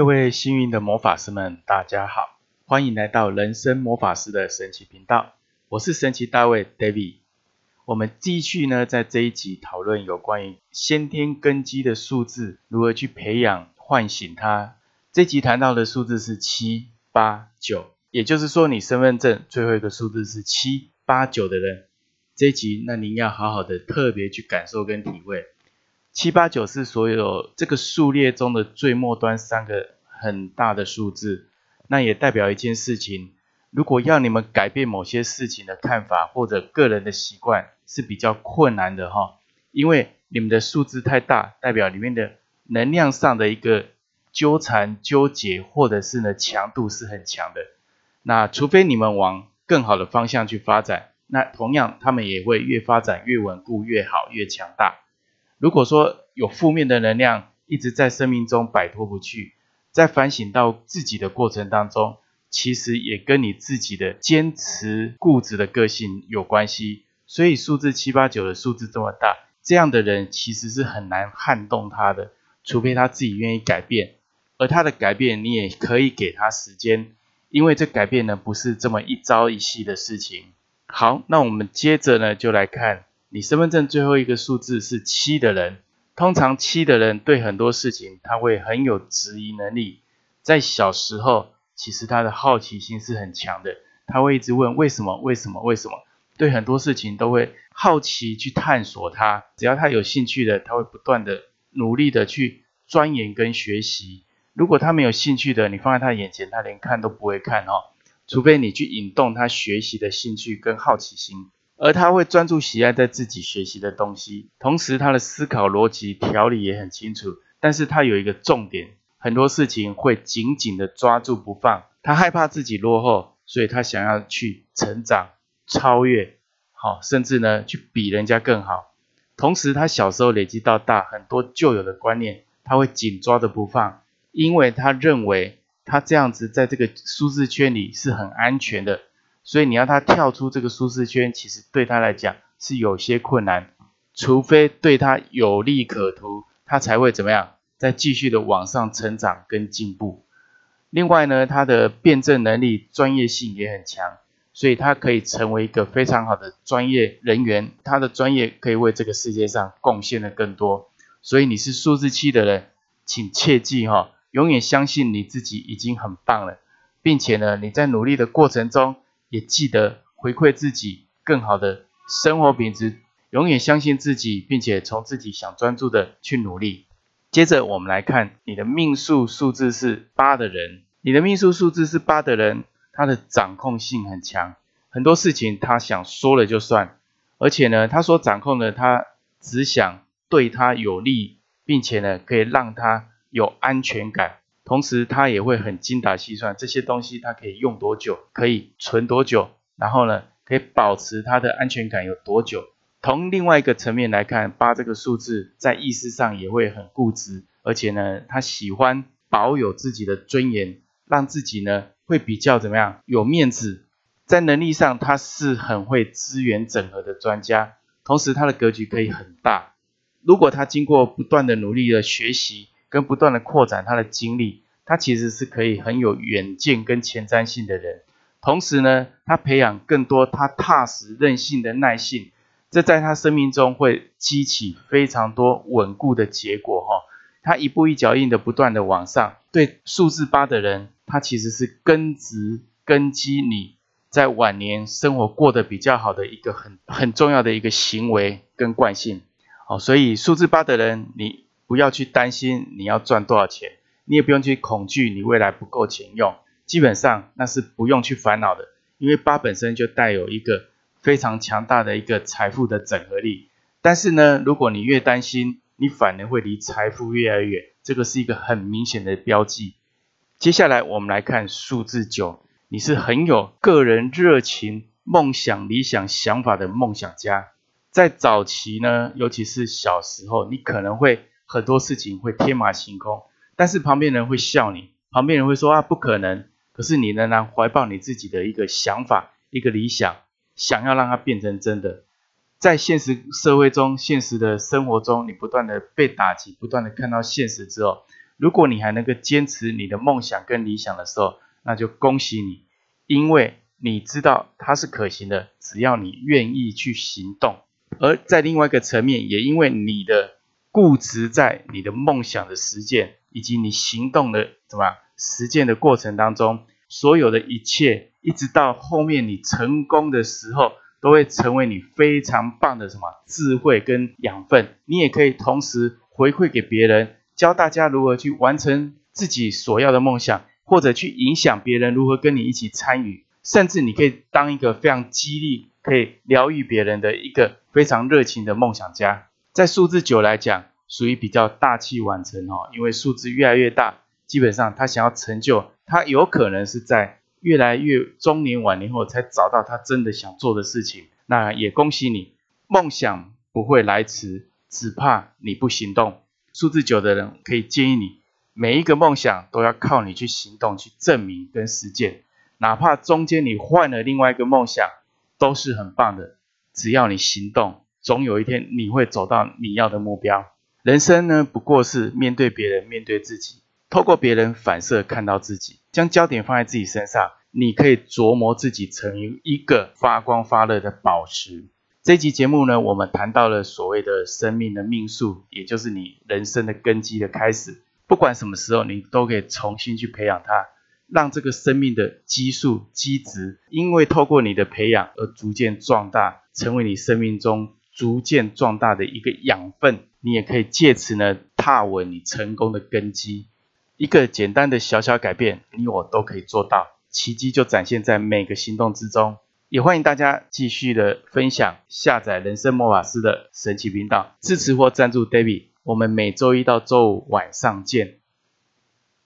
各位幸运的魔法师们，大家好，欢迎来到人生魔法师的神奇频道。我是神奇大卫 David。我们继续呢，在这一集讨论有关于先天根基的数字如何去培养、唤醒它。这集谈到的数字是七、八、九，也就是说，你身份证最后一个数字是七、八、九的人，这集那您要好好的特别去感受跟体会。七八九是所有这个数列中的最末端三个很大的数字，那也代表一件事情。如果要你们改变某些事情的看法或者个人的习惯是比较困难的哈，因为你们的数字太大，代表里面的能量上的一个纠缠纠结或者是呢强度是很强的。那除非你们往更好的方向去发展，那同样他们也会越发展越稳固越好越强大。如果说有负面的能量一直在生命中摆脱不去，在反省到自己的过程当中，其实也跟你自己的坚持固执的个性有关系。所以数字七八九的数字这么大，这样的人其实是很难撼动他的，除非他自己愿意改变。而他的改变，你也可以给他时间，因为这改变呢不是这么一朝一夕的事情。好，那我们接着呢就来看。你身份证最后一个数字是七的人，通常七的人对很多事情他会很有质疑能力。在小时候，其实他的好奇心是很强的，他会一直问为什么为什么为什么，对很多事情都会好奇去探索它。只要他有兴趣的，他会不断的努力的去钻研跟学习。如果他没有兴趣的，你放在他眼前，他连看都不会看哦，除非你去引动他学习的兴趣跟好奇心。而他会专注喜爱在自己学习的东西，同时他的思考逻辑条理也很清楚。但是他有一个重点，很多事情会紧紧的抓住不放。他害怕自己落后，所以他想要去成长、超越，好，甚至呢去比人家更好。同时，他小时候累积到大很多旧有的观念，他会紧抓着不放，因为他认为他这样子在这个舒适圈里是很安全的。所以你要他跳出这个舒适圈，其实对他来讲是有些困难，除非对他有利可图，他才会怎么样，再继续的往上成长跟进步。另外呢，他的辩证能力、专业性也很强，所以他可以成为一个非常好的专业人员，他的专业可以为这个世界上贡献的更多。所以你是数字七的人，请切记哈，永远相信你自己已经很棒了，并且呢，你在努力的过程中。也记得回馈自己更好的生活品质，永远相信自己，并且从自己想专注的去努力。接着我们来看你的命数数字是八的人，你的命数数字是八的人，他的掌控性很强，很多事情他想说了就算，而且呢，他所掌控的他只想对他有利，并且呢可以让他有安全感。同时，他也会很精打细算，这些东西他可以用多久，可以存多久，然后呢，可以保持他的安全感有多久。从另外一个层面来看，八这个数字在意识上也会很固执，而且呢，他喜欢保有自己的尊严，让自己呢会比较怎么样有面子。在能力上，他是很会资源整合的专家，同时他的格局可以很大。如果他经过不断的努力的学习，跟不断的扩展他的经历，他其实是可以很有远见跟前瞻性的人。同时呢，他培养更多他踏实任性的耐性，这在他生命中会激起非常多稳固的结果哈。他一步一脚印的不断的往上。对数字八的人，他其实是根植根基你在晚年生活过得比较好的一个很很重要的一个行为跟惯性。好，所以数字八的人，你。不要去担心你要赚多少钱，你也不用去恐惧你未来不够钱用，基本上那是不用去烦恼的，因为八本身就带有一个非常强大的一个财富的整合力。但是呢，如果你越担心，你反而会离财富越来越远，这个是一个很明显的标记。接下来我们来看数字九，你是很有个人热情、梦想、理想、想法的梦想家。在早期呢，尤其是小时候，你可能会。很多事情会天马行空，但是旁边人会笑你，旁边人会说啊不可能。可是你仍然怀抱你自己的一个想法、一个理想，想要让它变成真的。在现实社会中、现实的生活中，你不断的被打击，不断的看到现实之后，如果你还能够坚持你的梦想跟理想的时候，那就恭喜你，因为你知道它是可行的，只要你愿意去行动。而在另外一个层面，也因为你的固执在你的梦想的实践，以及你行动的怎么实践的过程当中，所有的一切，一直到后面你成功的时候，都会成为你非常棒的什么智慧跟养分。你也可以同时回馈给别人，教大家如何去完成自己所要的梦想，或者去影响别人如何跟你一起参与，甚至你可以当一个非常激励、可以疗愈别人的一个非常热情的梦想家。在数字九来讲，属于比较大器晚成哦，因为数字越来越大，基本上他想要成就，他有可能是在越来越中年晚年后才找到他真的想做的事情。那也恭喜你，梦想不会来迟，只怕你不行动。数字九的人可以建议你，每一个梦想都要靠你去行动去证明跟实践，哪怕中间你换了另外一个梦想，都是很棒的。只要你行动。总有一天你会走到你要的目标。人生呢，不过是面对别人，面对自己，透过别人反射看到自己，将焦点放在自己身上，你可以琢磨自己成一个发光发热的宝石。这集节目呢，我们谈到了所谓的生命的命数，也就是你人生的根基的开始。不管什么时候，你都可以重新去培养它，让这个生命的基数、基值，因为透过你的培养而逐渐壮大，成为你生命中。逐渐壮大的一个养分，你也可以借此呢踏稳你成功的根基。一个简单的小小改变，你我都可以做到，奇迹就展现在每个行动之中。也欢迎大家继续的分享、下载人生魔法师的神奇频道，支持或赞助 David。我们每周一到周五晚上见。